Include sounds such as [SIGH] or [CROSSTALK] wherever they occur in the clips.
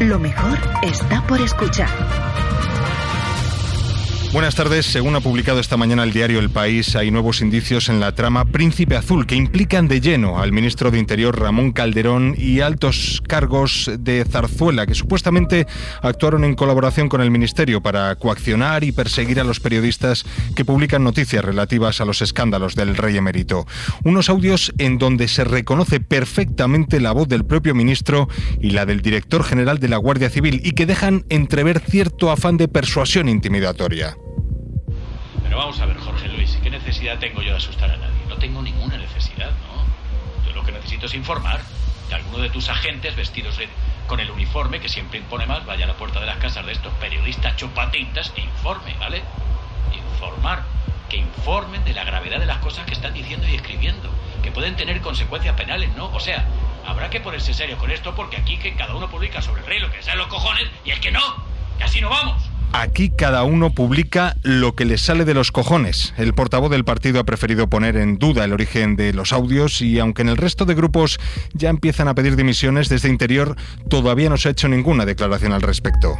Lo mejor está por escuchar. Buenas tardes. Según ha publicado esta mañana el diario El País, hay nuevos indicios en la trama Príncipe Azul que implican de lleno al ministro de Interior Ramón Calderón y altos cargos de Zarzuela que supuestamente actuaron en colaboración con el ministerio para coaccionar y perseguir a los periodistas que publican noticias relativas a los escándalos del rey emérito. Unos audios en donde se reconoce perfectamente la voz del propio ministro y la del director general de la Guardia Civil y que dejan entrever cierto afán de persuasión intimidatoria. Vamos a ver, Jorge Luis, ¿qué necesidad tengo yo de asustar a nadie? No tengo ninguna necesidad, ¿no? Yo lo que necesito es informar. Que alguno de tus agentes vestidos con el uniforme, que siempre impone más, vaya a la puerta de las casas de estos periodistas chupatintas e informe, ¿vale? Informar. Que informen de la gravedad de las cosas que están diciendo y escribiendo. Que pueden tener consecuencias penales, ¿no? O sea, habrá que ponerse serio con esto porque aquí que cada uno publica sobre el rey lo que sea los cojones y es que no, que así no vamos. Aquí cada uno publica lo que le sale de los cojones. El portavoz del partido ha preferido poner en duda el origen de los audios y aunque en el resto de grupos ya empiezan a pedir dimisiones, desde Interior todavía no se ha hecho ninguna declaración al respecto.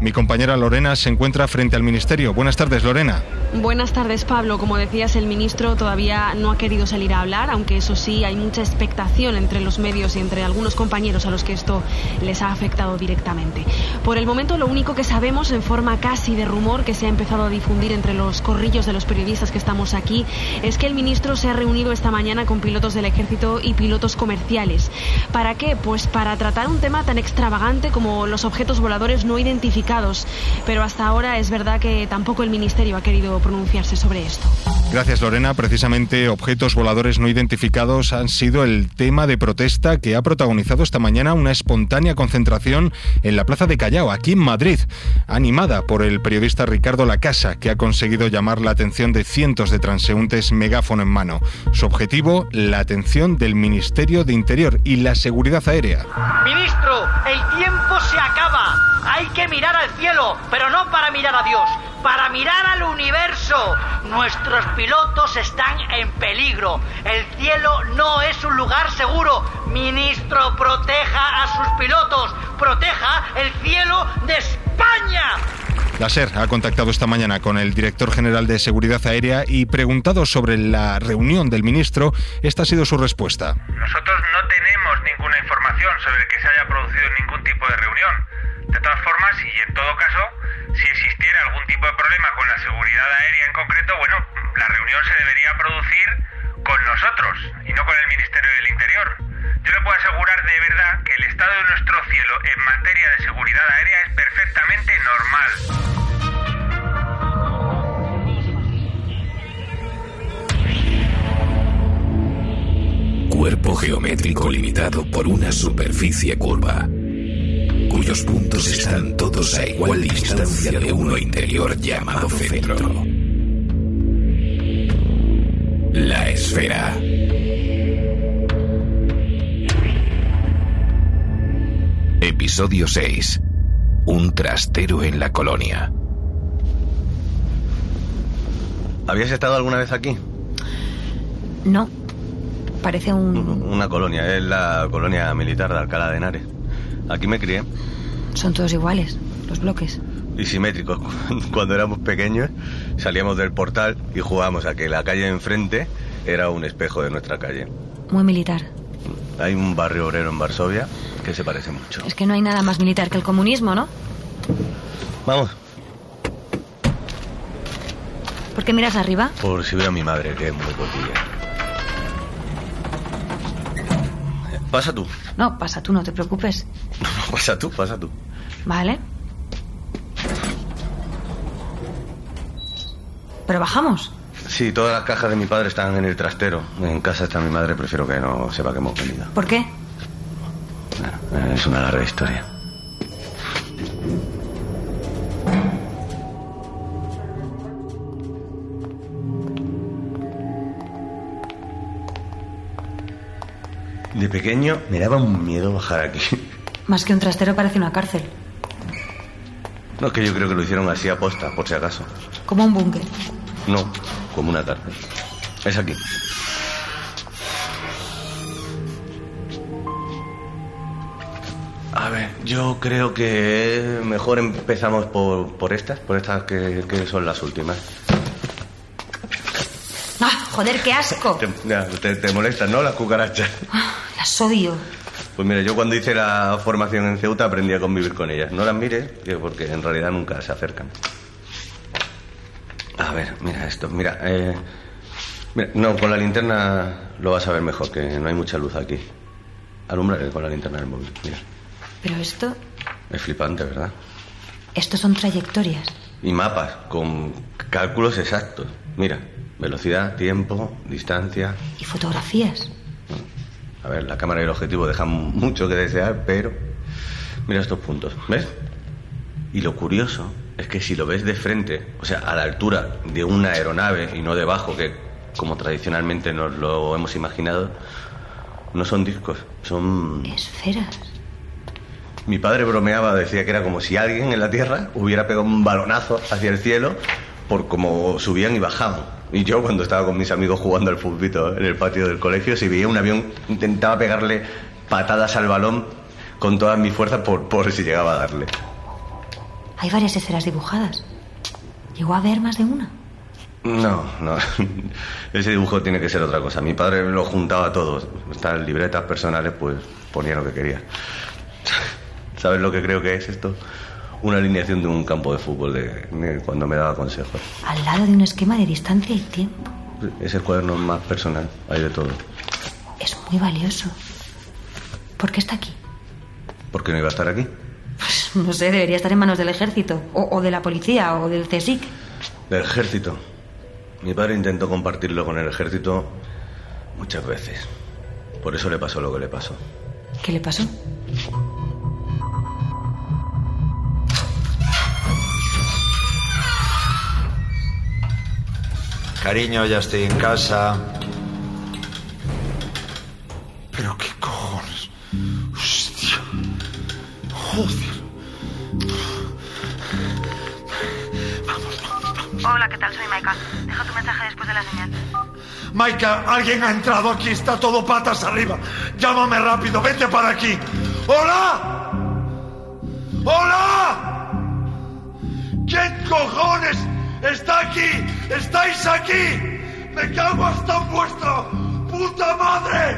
Mi compañera Lorena se encuentra frente al Ministerio. Buenas tardes, Lorena. Buenas tardes, Pablo. Como decías, el ministro todavía no ha querido salir a hablar, aunque eso sí, hay mucha expectación entre los medios y entre algunos compañeros a los que esto les ha afectado directamente. Por el momento, lo único que sabemos, en forma casi de rumor que se ha empezado a difundir entre los corrillos de los periodistas que estamos aquí, es que el ministro se ha reunido esta mañana con pilotos del ejército y pilotos comerciales. ¿Para qué? Pues para tratar un tema tan extravagante como los objetos voladores no identificados pero hasta ahora es verdad que tampoco el Ministerio ha querido pronunciarse sobre esto. Gracias, Lorena. Precisamente objetos voladores no identificados han sido el tema de protesta que ha protagonizado esta mañana una espontánea concentración en la Plaza de Callao, aquí en Madrid, animada por el periodista Ricardo Lacasa, que ha conseguido llamar la atención de cientos de transeúntes megáfono en mano. Su objetivo, la atención del Ministerio de Interior y la seguridad aérea. Ministro, el tiempo se acaba. Hay que mirar al cielo, pero no para mirar a Dios, para mirar al universo. Nuestros pilotos están en peligro. El cielo no es un lugar seguro. Ministro, proteja a sus pilotos. Proteja el cielo de España. La SER ha contactado esta mañana con el director general de Seguridad Aérea y preguntado sobre la reunión del ministro, esta ha sido su respuesta. Nosotros no tenemos ninguna información sobre que se haya producido ningún tipo de reunión. De todas formas, y en todo caso, si existiera algún tipo de problema con la seguridad aérea en concreto, bueno, la reunión se debería producir con nosotros y no con el Ministerio del Interior. Yo le puedo asegurar de verdad que el estado de nuestro cielo en materia de seguridad aérea es perfectamente normal. Cuerpo geométrico limitado por una superficie curva cuyos puntos están todos a igual distancia de uno interior llamado centro. La esfera. Episodio 6. Un trastero en la colonia. ¿Habías estado alguna vez aquí? No. Parece un... Una colonia, es la colonia militar de Alcalá de Henares. Aquí me crié. Son todos iguales, los bloques. Y simétricos. [LAUGHS] Cuando éramos pequeños salíamos del portal y jugábamos a que la calle de enfrente era un espejo de nuestra calle. Muy militar. Hay un barrio obrero en Varsovia que se parece mucho. Es que no hay nada más militar que el comunismo, ¿no? Vamos. ¿Por qué miras arriba? Por si veo a mi madre, que es muy cotilla. Pasa tú. No, pasa tú, no te preocupes. [LAUGHS] No, pasa tú, pasa tú. Vale. ¿Pero bajamos? Sí, todas las cajas de mi padre están en el trastero. En casa está mi madre, prefiero que no sepa que hemos venido. ¿Por qué? Bueno, es una larga historia. De pequeño me daba un miedo bajar aquí. Más que un trastero parece una cárcel. No, es que yo creo que lo hicieron así a posta, por si acaso. Como un búnker. No, como una cárcel. Es aquí. A ver, yo creo que mejor empezamos por, por estas, por estas que, que son las últimas. ¡Ah, joder, qué asco! Te, ya, te- te molestan, ¿no? Las cucarachas. Ah, Las odio. Pues mira, yo cuando hice la formación en Ceuta aprendí a convivir con ellas. No las mires, que- porque en realidad nunca se acercan. A ver, mira esto, mira, eh, mira, no, con la linterna lo vas a ver mejor, que no hay mucha luz aquí. Alumbra con la linterna del móvil, mira. Pero esto, Es flipante, ¿verdad? estos son trayectorias. Y mapas con cálculos exactos. Mira, velocidad, tiempo, distancia. Y fotografías. A ver, la cámara y el objetivo dejan mucho que desear, pero mira estos puntos, ¿ves? Y lo curioso es que si lo ves de frente, o sea, a la altura de una aeronave y no debajo, que como tradicionalmente nos lo hemos imaginado, no son discos, son... Esferas. Mi padre bromeaba, decía que era como si alguien en la Tierra hubiera pegado un balonazo hacia el cielo por cómo subían y bajaban. Y yo cuando estaba con mis amigos jugando al fútbol en el patio del colegio, si veía un avión, intentaba pegarle patadas al balón con todas mis fuerzas por, por si llegaba a darle. Hay varias esferas dibujadas. ¿Llegó a haber más de una? No, no. [LAUGHS] Ese dibujo tiene que ser otra cosa. Mi padre lo juntaba todo. Estas libretas personales, pues ponía lo que quería. [LAUGHS] ¿Sabes lo que creo que es esto? Una alineación de un campo de fútbol de, de cuando me daba consejos. Al lado de un esquema de distancia y tiempo. Es el cuaderno más personal, hay de todo. Es muy valioso. ¿Por qué está aquí? ¿Por qué no iba a estar aquí? Pues no sé, debería estar en manos del ejército, o, o de la policía, o del CSIC. Del ejército. Mi padre intentó compartirlo con el ejército muchas veces. Por eso le pasó lo que le pasó. ¿Qué le pasó? Cariño, ya estoy en casa. Pero qué cojones. Hostia. Joder. Tal? Soy Maika. Deja tu mensaje después de la señal. Maika, alguien ha entrado aquí, está todo patas arriba. Llámame rápido, vente para aquí. ¡Hola! ¡Hola! ¿Quién cojones está aquí? ¿Estáis aquí? ¡Me cago hasta vuestra puta madre!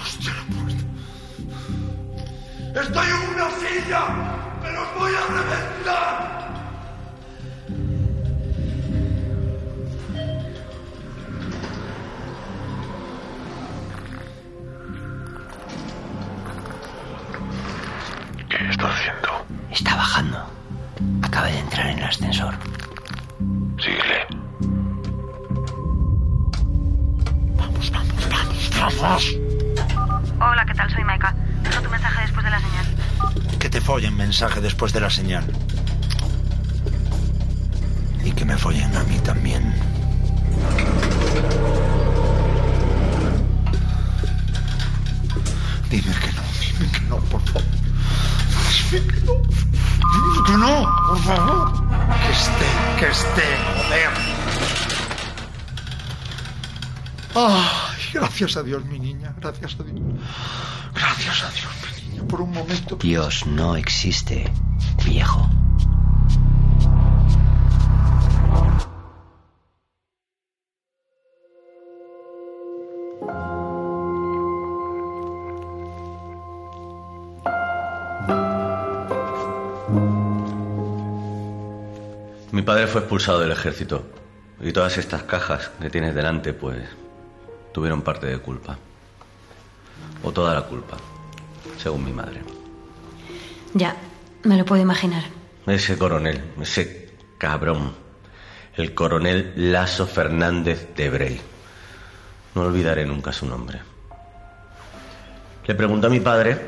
¡Hostia, la puerta! ¡Estoy en una silla! ¡Pero os voy a reventar! Ascensor. Síguele. Vamos, vamos, vamos, vamos. Hola, ¿qué tal? Soy Maika. Deja tu mensaje después de la señal. Que te follen mensaje después de la señal. Y que me follen a mí también. Dime que no, dime que no, por favor. Dime que no. Dime que no, por favor. Que esté, que esté, joder. Ay, gracias a Dios, mi niña, gracias a Dios. Gracias a Dios, mi niña, por un momento. Dios no existe, viejo. Fue expulsado del ejército y todas estas cajas que tienes delante, pues, tuvieron parte de culpa. O toda la culpa, según mi madre. Ya, me lo puedo imaginar. Ese coronel, ese cabrón, el coronel Lasso Fernández de Brey. No olvidaré nunca su nombre. Le preguntó a mi padre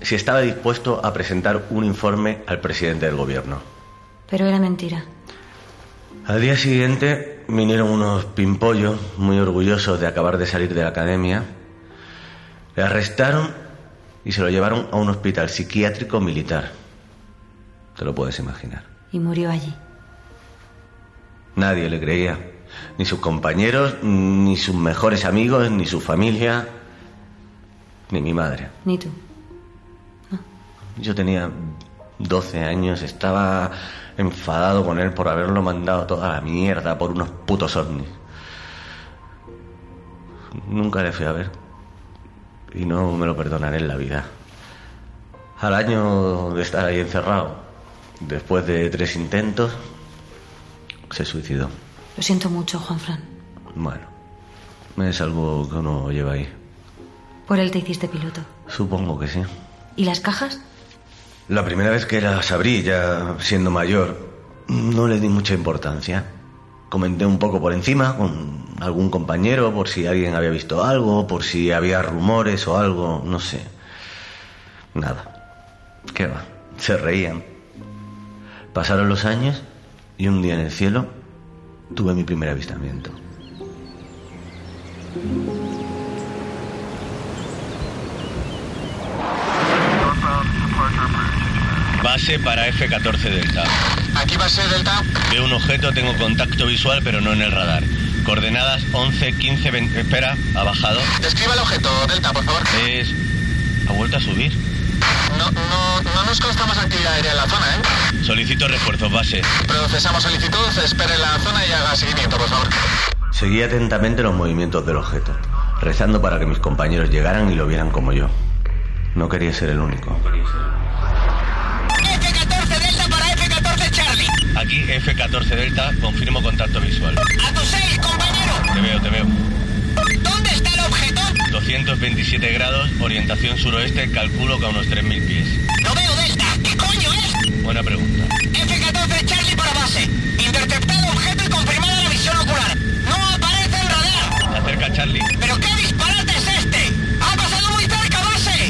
si estaba dispuesto a presentar un informe al presidente del gobierno. Pero era mentira. Al día siguiente vinieron unos pimpollos muy orgullosos de acabar de salir de la academia. Le arrestaron y se lo llevaron a un hospital psiquiátrico militar. Te lo puedes imaginar. Y murió allí. Nadie le creía. Ni sus compañeros, ni sus mejores amigos, ni su familia. Ni mi madre. Ni tú. Yo tenía 12 años, estaba enfadado con él por haberlo mandado toda la mierda por unos putos ovnis. Nunca le fui a ver. Y no me lo perdonaré en la vida. Al año de estar ahí encerrado, después de tres intentos, se suicidó. Lo siento mucho, Juan Fran. Bueno, es algo que uno lleva ahí. Por él te hiciste piloto. Supongo que sí. ¿Y las cajas? La primera vez que las abrí, ya siendo mayor, no le di mucha importancia. Comenté un poco por encima con algún compañero por si alguien había visto algo, por si había rumores o algo, no sé. Nada. ¿Qué va? Se reían. Pasaron los años y un día en el cielo tuve mi primer avistamiento. Base para F-14 Delta. Aquí base Delta. Veo un objeto, tengo contacto visual, pero no en el radar. Coordenadas 11, 15, 20... Espera, ha bajado. Describa el objeto, Delta, por favor. Es... Ha vuelto a subir. No, no, no nos consta más actividad aérea en la zona, ¿eh? Solicito refuerzos, base. Procesamos solicitud, espere en la zona y haga seguimiento, por favor. Seguí atentamente los movimientos del objeto, rezando para que mis compañeros llegaran y lo vieran como yo. No quería ser el único. F-14 Charlie. Aquí F-14 Delta, confirmo contacto visual. A tu 6, compañero. Te veo, te veo. ¿Dónde está el objeto? 227 grados, orientación suroeste, calculo que a unos 3.000 pies. No veo Delta. ¿Qué coño es? Buena pregunta. F-14 Charlie para base. Interceptado objeto y confirmada la visión ocular. No aparece en radar. Se acerca Charlie. ¿Pero qué disparate es este? ¡Ha pasado muy cerca, base!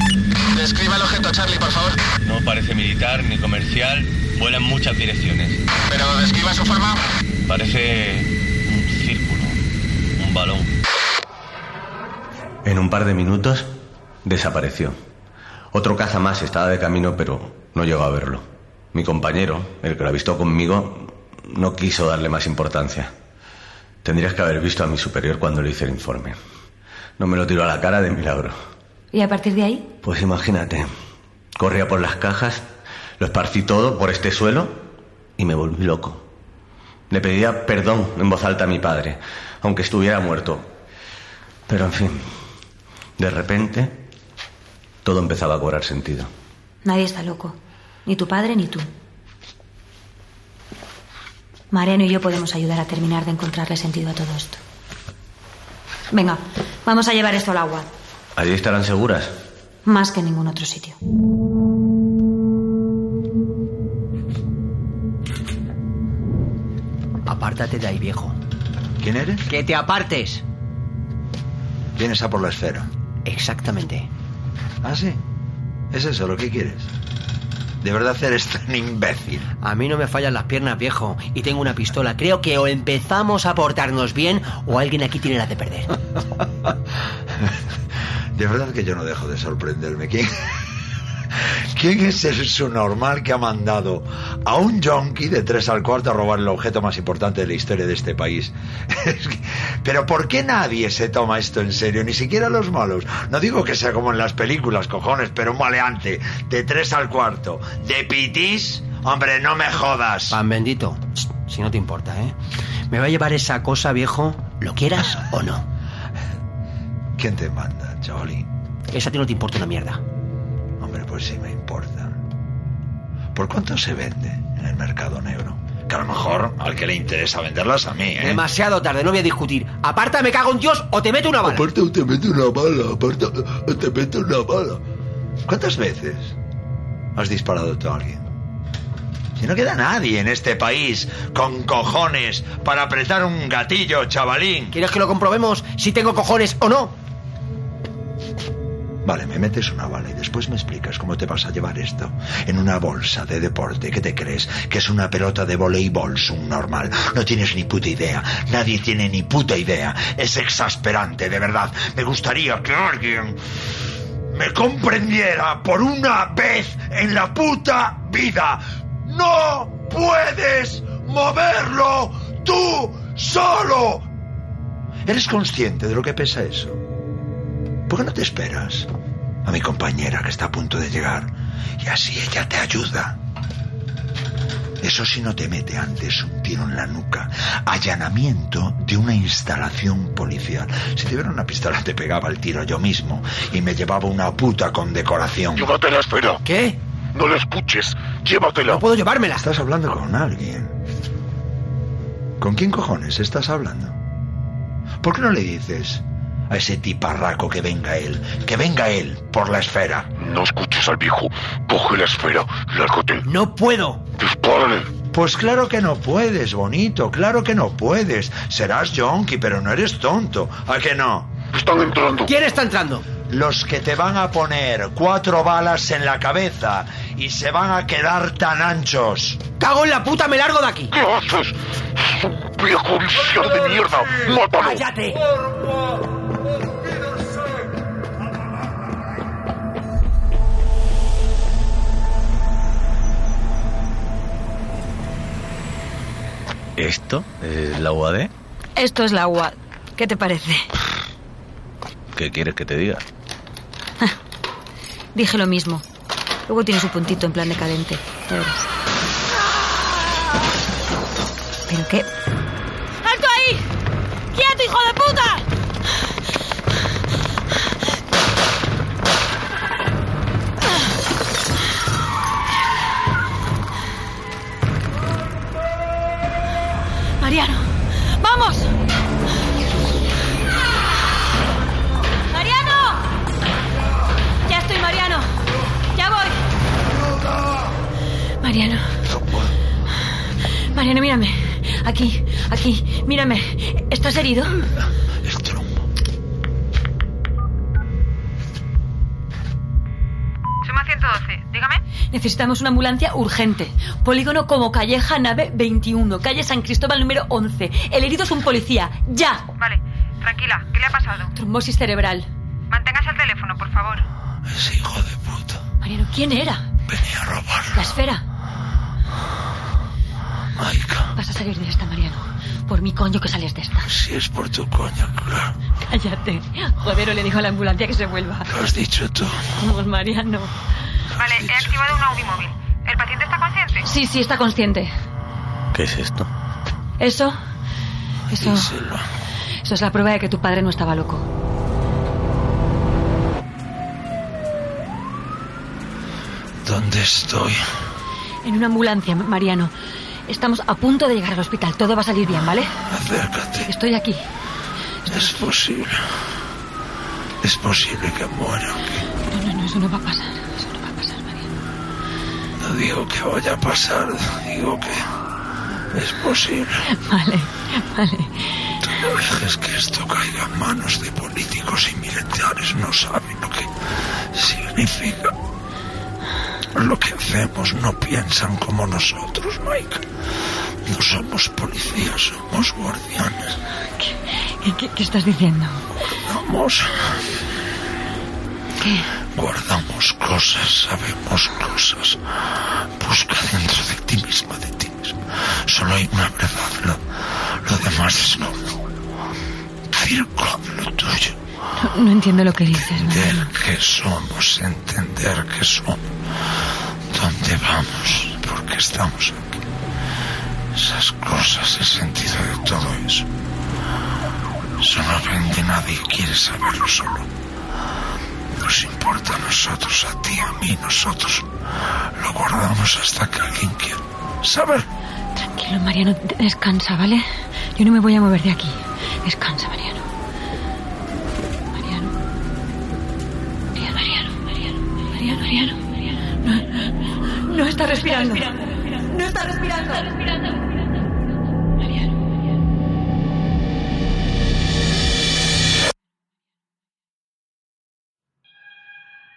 Describa el objeto, Charlie, por favor. No parece militar ni comercial, vuela en muchas direcciones. Forma. Parece un círculo, un balón. En un par de minutos desapareció. Otro caza más estaba de camino, pero no llegó a verlo. Mi compañero, el que lo avistó conmigo, no quiso darle más importancia. Tendrías que haber visto a mi superior cuando le hice el informe. No me lo tiró a la cara de milagro. ¿Y a partir de ahí? Pues imagínate, corría por las cajas, lo esparcí todo por este suelo y me volví loco. Le pedía perdón en voz alta a mi padre, aunque estuviera muerto. Pero en fin, de repente todo empezaba a cobrar sentido. Nadie está loco. Ni tu padre ni tú. Mariano y yo podemos ayudar a terminar de encontrarle sentido a todo esto. Venga, vamos a llevar esto al agua. ¿Allí estarán seguras? Más que en ningún otro sitio. Apártate de ahí, viejo. ¿Quién eres? ¡Que te apartes! Vienes a por la esfera. Exactamente. ¿Ah, sí? ¿Es eso lo que quieres? ¿De verdad eres tan imbécil? A mí no me fallan las piernas, viejo. Y tengo una pistola. Creo que o empezamos a portarnos bien o alguien aquí tiene la de perder. [LAUGHS] De verdad que yo no dejo de sorprenderme. ¿Quién, ¿Quién es el subnormal que ha mandado a un yonki de tres al cuarto a robar el objeto más importante de la historia de este país? [LAUGHS] Pero ¿por qué nadie se toma esto en serio? Ni siquiera los malos. No digo que sea como en las películas, cojones, pero un maleante de tres al cuarto. ¿De pitis? Hombre, no me jodas. Pan bendito. Si no te importa, ¿eh? ¿Me va a llevar esa cosa, viejo? ¿Lo quieras o no? ¿Quién te manda, chavalín? Esa a ti no te importa una mierda. Pues sí me importa. ¿Por cuánto se vende en el mercado negro? Que a lo mejor al que le interesa venderlas a mí, ¿eh? Demasiado tarde, no voy a discutir. Aparta, me cago en Dios o te meto una bala. Aparte te mete una bala, aparte te mete una bala. ¿Cuántas veces has disparado tú a alguien? Si no queda nadie en este país con cojones para apretar un gatillo, chavalín. ¿Quieres que lo comprobemos si tengo cojones o no? Vale, me metes una bala y después me explicas cómo te vas a llevar esto. En una bolsa de deporte, ¿qué te crees? Que es una pelota de voleibol subnormal. No tienes ni puta idea. Nadie tiene ni puta idea. Es exasperante, de verdad. Me gustaría que alguien me comprendiera por una vez en la puta vida. No puedes moverlo tú solo. ¿Eres consciente de lo que pesa eso? ¿Por qué no te esperas? A mi compañera que está a punto de llegar y así ella te ayuda. Eso si no te mete antes un tiro en la nuca. Allanamiento de una instalación policial. Si tuviera una pistola te pegaba el tiro yo mismo y me llevaba una puta condecoración. Llévatela, espera. ¿Qué? No la escuches. Llévatela. No puedo llevármela. Estás hablando con alguien. ¿Con quién cojones estás hablando? ¿Por qué no le dices a ese tiparraco que venga él? Que venga él por la esfera. No escuches al viejo. Coge la esfera. Lárgate. No puedo. Dispárale. Pues claro que no puedes, bonito, claro que no puedes. Serás yonki, pero no eres tonto. ¿A que no? Están entrando. ¿Quién está entrando? Los que te van a poner cuatro balas en la cabeza y se van a quedar tan anchos. ¡Cago en la puta! ¡Me largo de aquí! ¿Qué haces? ¡Viejo de mierda! ¡Mátalo! ¡Cállate! ¿Esto es la UAD? Esto es la UAD. ¿Qué te parece? ¿Qué quieres que te diga? [LAUGHS] Dije lo mismo. Luego tiene su puntito en plan decadente. Ya verás. ¿Pero qué? Aquí, aquí, mírame. ¿Estás herido? Suma 112, dígame. Necesitamos una ambulancia urgente. Polígono como Calleja, nave 21, calle San Cristóbal número 11. El herido es un policía. ¡Ya! Vale, tranquila, ¿qué le ha pasado? Trombosis cerebral. Manténgase el teléfono, por favor. Ese hijo de puta. Mariano, ¿quién era? Venía a robarlo. La esfera. Maika. Vas a salir de esta, Mariano. Por mi coño que sales de esta. Si es por tu coño, claro. Cállate. Jodero le dijo a la ambulancia que se vuelva. Lo has dicho tú. Vamos, Mariano. Vale, he activado una UBI móvil. ¿El paciente está consciente? Sí, sí, está consciente. ¿Qué es esto? Eso. Eso. Díselo. Eso es la prueba de que tu padre no estaba loco. ¿Dónde estoy? En una ambulancia, Mariano. Estamos a punto de llegar al hospital. Todo va a salir bien, ¿vale? Acércate. Estoy aquí. Es posible. Es posible que muera. No, no, no, eso no va a pasar. Eso no va a pasar, Mariano. No digo que vaya a pasar, digo que es posible. Vale, vale. Tú no dejes que esto caiga en manos de políticos y militares. No saben lo que significa. Lo que hacemos no piensan como nosotros, Mike. No somos policías, somos guardianes. ¿Qué, qué, qué estás diciendo? Vamos, ¿Qué? guardamos cosas, sabemos cosas. Busca dentro de ti misma, de ti misma. Solo hay una verdad, lo, lo demás es no. Circo, lo tuyo. No, no entiendo lo que dices, Entender que somos, entender que somos. ¿Dónde vamos? ¿Por qué estamos aquí? Esas cosas, el sentido de todo eso. Eso no aprende nadie y quiere saberlo solo. Nos importa a nosotros, a ti, a mí, nosotros. Lo guardamos hasta que alguien quiera saber. Tranquilo, Mariano. de- Descansa, ¿vale? Yo no me voy a mover de aquí. Descansa. Mariano. Mariano, Mariano, Mariano. No, no está respirando. No está respirando.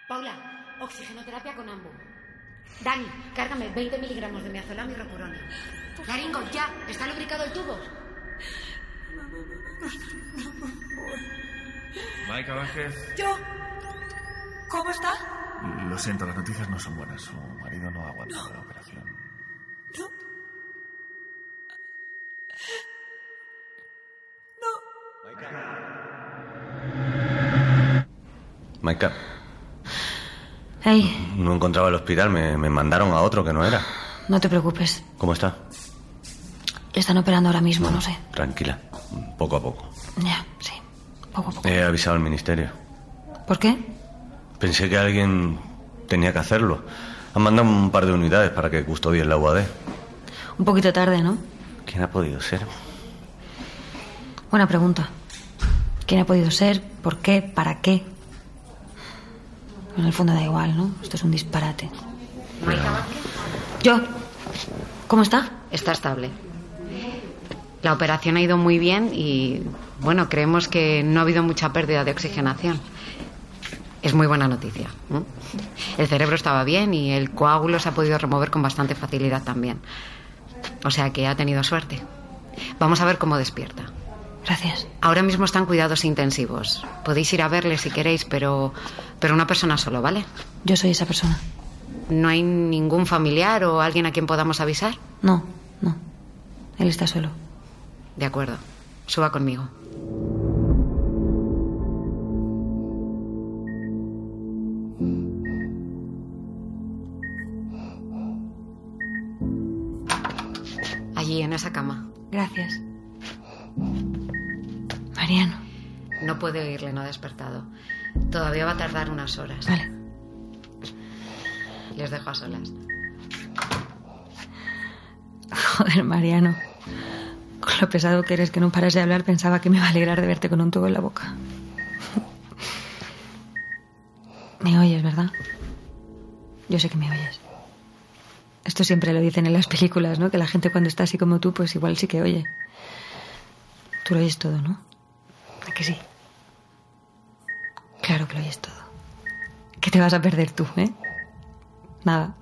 Paula, oxigenoterapia con ambu. Dani, cárgame 20 miligramos de miazolam y rocuronio. Laringo, ya, ¿está lubricado el tubo? Maika Vázquez, ¿Yo? ¿Cómo está? Lo siento, las noticias no son buenas. Su marido no ha aguantado la operación. No. Maika, Hey, No encontraba el hospital, me, me mandaron a otro que no era. no te preocupes. ¿Cómo está? Le están operando ahora mismo, no sé. Tranquila, poco a poco. Ya, sí. Poco a poco. He avisado al ministerio. ¿Por qué? Pensé que alguien tenía que hacerlo. Han mandado un par de unidades para que custodien la UAD. Un poquito tarde, ¿no? ¿Quién ha podido ser? Buena pregunta. ¿Quién ha podido ser? ¿Por qué? ¿Para qué? En el fondo da igual, ¿no? Esto es un disparate. Yo. ¿Cómo está? Está estable. La operación ha ido muy bien y, bueno, creemos que no ha habido mucha pérdida de oxigenación. Es muy buena noticia. ¿eh? El cerebro estaba bien y el coágulo se ha podido remover con bastante facilidad también. O sea que ha tenido suerte. Vamos a ver cómo despierta. Gracias. Ahora mismo están cuidados intensivos. Podéis ir a verle si queréis, pero, pero una persona solo, ¿vale? Yo soy esa persona. ¿No hay ningún familiar o alguien a quien podamos avisar? No, no. Él está solo. De acuerdo. Suba conmigo. Allí, en esa cama. Gracias. Mariano. No puede oírle, no ha despertado. Todavía va a tardar unas horas. Vale. Les dejo a solas. Joder, Mariano. Con lo pesado que eres que no paras de hablar, pensaba que me iba a alegrar de verte con un tubo en la boca. Me oyes, ¿verdad? Yo sé que me oyes. Siempre lo dicen en las películas, ¿no? Que la gente cuando está así como tú, pues igual sí que oye. Tú lo oyes todo, ¿no? ¿A que sí? Claro que lo oyes todo. ¿Qué te vas a perder tú, eh? Nada.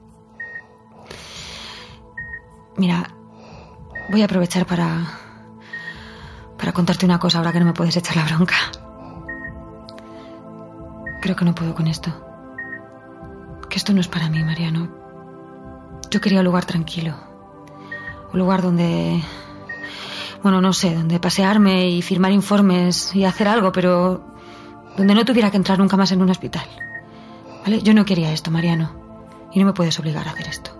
Mira, voy a aprovechar para. para contarte una cosa ahora que no me puedes echar la bronca. Creo que no puedo con esto. Que esto no es para mí, Mariano. Yo quería un lugar tranquilo. Un lugar donde. Bueno, no sé, donde pasearme y firmar informes y hacer algo, pero. donde no tuviera que entrar nunca más en un hospital. ¿Vale? Yo no quería esto, Mariano. Y no me puedes obligar a hacer esto.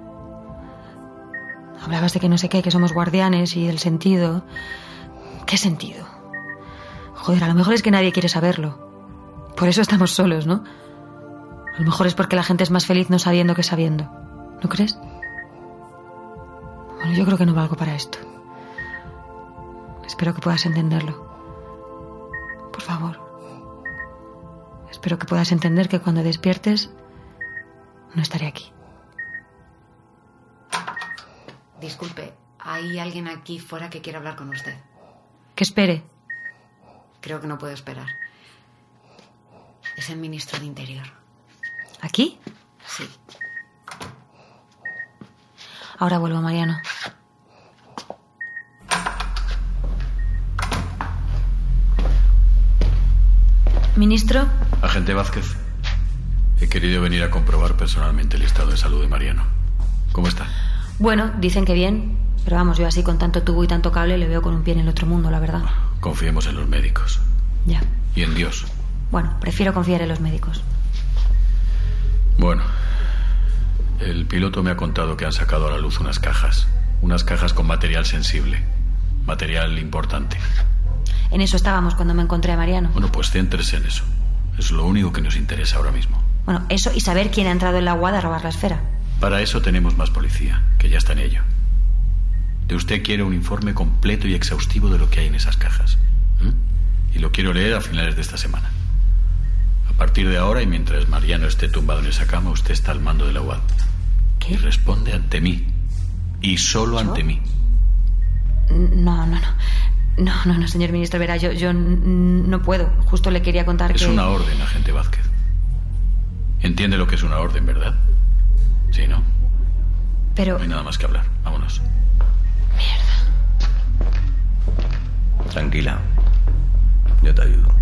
Hablabas de que no sé qué, que somos guardianes y del sentido. ¿Qué sentido? Joder, a lo mejor es que nadie quiere saberlo. Por eso estamos solos, ¿no? A lo mejor es porque la gente es más feliz no sabiendo que sabiendo. ¿No crees? Bueno, yo creo que no valgo para esto. Espero que puedas entenderlo. Por favor. Espero que puedas entender que cuando despiertes no estaré aquí. Disculpe, hay alguien aquí fuera que quiere hablar con usted. Que espere. Creo que no puedo esperar. Es el ministro de Interior. ¿Aquí? Sí. Ahora vuelvo, Mariano. Ministro, Agente Vázquez, he querido venir a comprobar personalmente el estado de salud de Mariano. ¿Cómo está? bueno, dicen que bien, pero vamos, yo así con tanto tubo y tanto cable le veo con un pie en el otro mundo, la verdad. Confiemos en los médicos. Ya. Y en Dios. Bueno, prefiero confiar en los médicos. Bueno, el piloto me ha contado que han sacado a la luz unas cajas. Unas cajas con material sensible. Material importante. En eso estábamos cuando me encontré a Mariano. Bueno, pues céntrese en eso. Es lo único que nos interesa ahora mismo. Bueno, eso y saber quién ha entrado en la UAD a robar la esfera. Para eso tenemos más policía, que ya está en ello. De usted quiere un informe completo y exhaustivo de lo que hay en esas cajas. ¿m? Y lo quiero leer a finales de esta semana. A partir de ahora y mientras Mariano esté tumbado en esa cama, usted está al mando de la UAD. Y responde ante mí. Y solo ante mí. No, no, no. No, no, no, señor ministro, verá, yo, yo no puedo. Justo le quería contar Es que... una orden, agente Vázquez. Entiende lo que es una orden, ¿verdad? Sí, ¿no? Pero... No hay nada más que hablar. Vámonos. Tranquila. Yo te ayudo.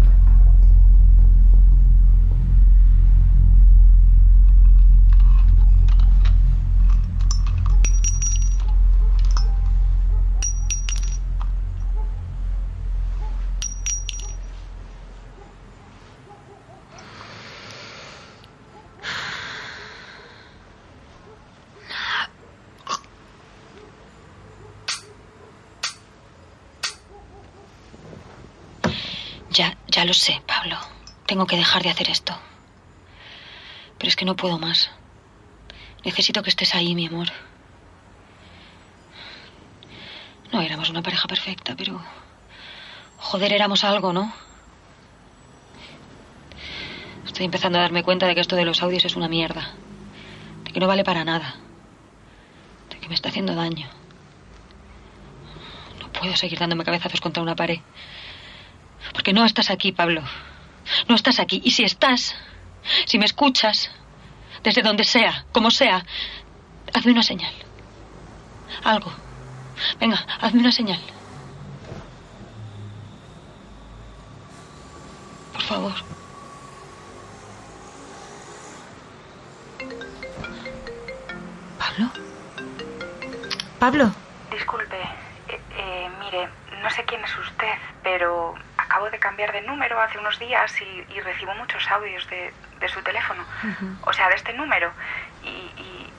Ya, ya lo sé, Pablo. Tengo que dejar de hacer esto. Pero es que no puedo más. Necesito que estés ahí, mi amor. No éramos una pareja perfecta, pero... Joder, éramos algo, ¿no? Estoy empezando a darme cuenta de que esto de los audios es una mierda. De que no vale para nada. De que me está haciendo daño. No puedo seguir dándome cabezazos contra una pared. Porque no estás aquí, Pablo. No estás aquí. Y si estás, si me escuchas, desde donde sea, como sea, hazme una señal. Algo. Venga, hazme una señal. Por favor. ¿Pablo? ¿Pablo? Disculpe, eh, eh, mire, no sé quién es usted, pero acabo de cambiar de número hace unos días y, y recibo muchos audios de, de su teléfono, o sea, de este número. Y, y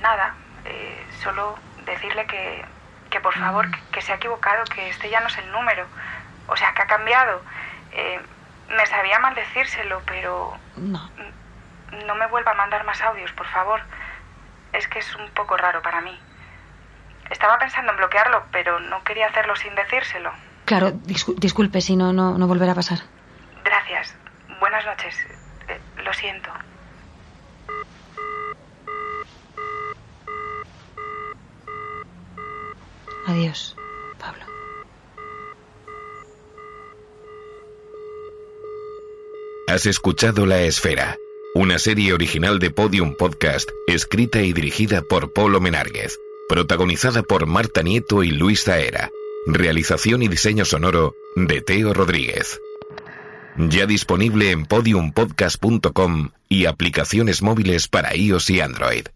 nada, eh, solo decirle que, que por favor, que, que se ha equivocado, que este ya no es el número, o sea, que ha cambiado. Eh, me sabía mal decírselo, pero No. no me vuelva a mandar más audios, por favor. Es que es un poco raro para mí. Estaba pensando en bloquearlo, pero no quería hacerlo sin decírselo. Claro, discu- disculpe si no, no, no volverá a pasar. Gracias. Buenas noches. Eh, lo siento. Adiós, Pablo. Has escuchado La Esfera, una serie original de Podium Podcast, escrita y dirigida por Polo Menárguez, protagonizada por Marta Nieto y Luis Zaera. Realización y diseño sonoro de Teo Rodríguez. Ya disponible en podiumpodcast.com y aplicaciones móviles para iOS y Android.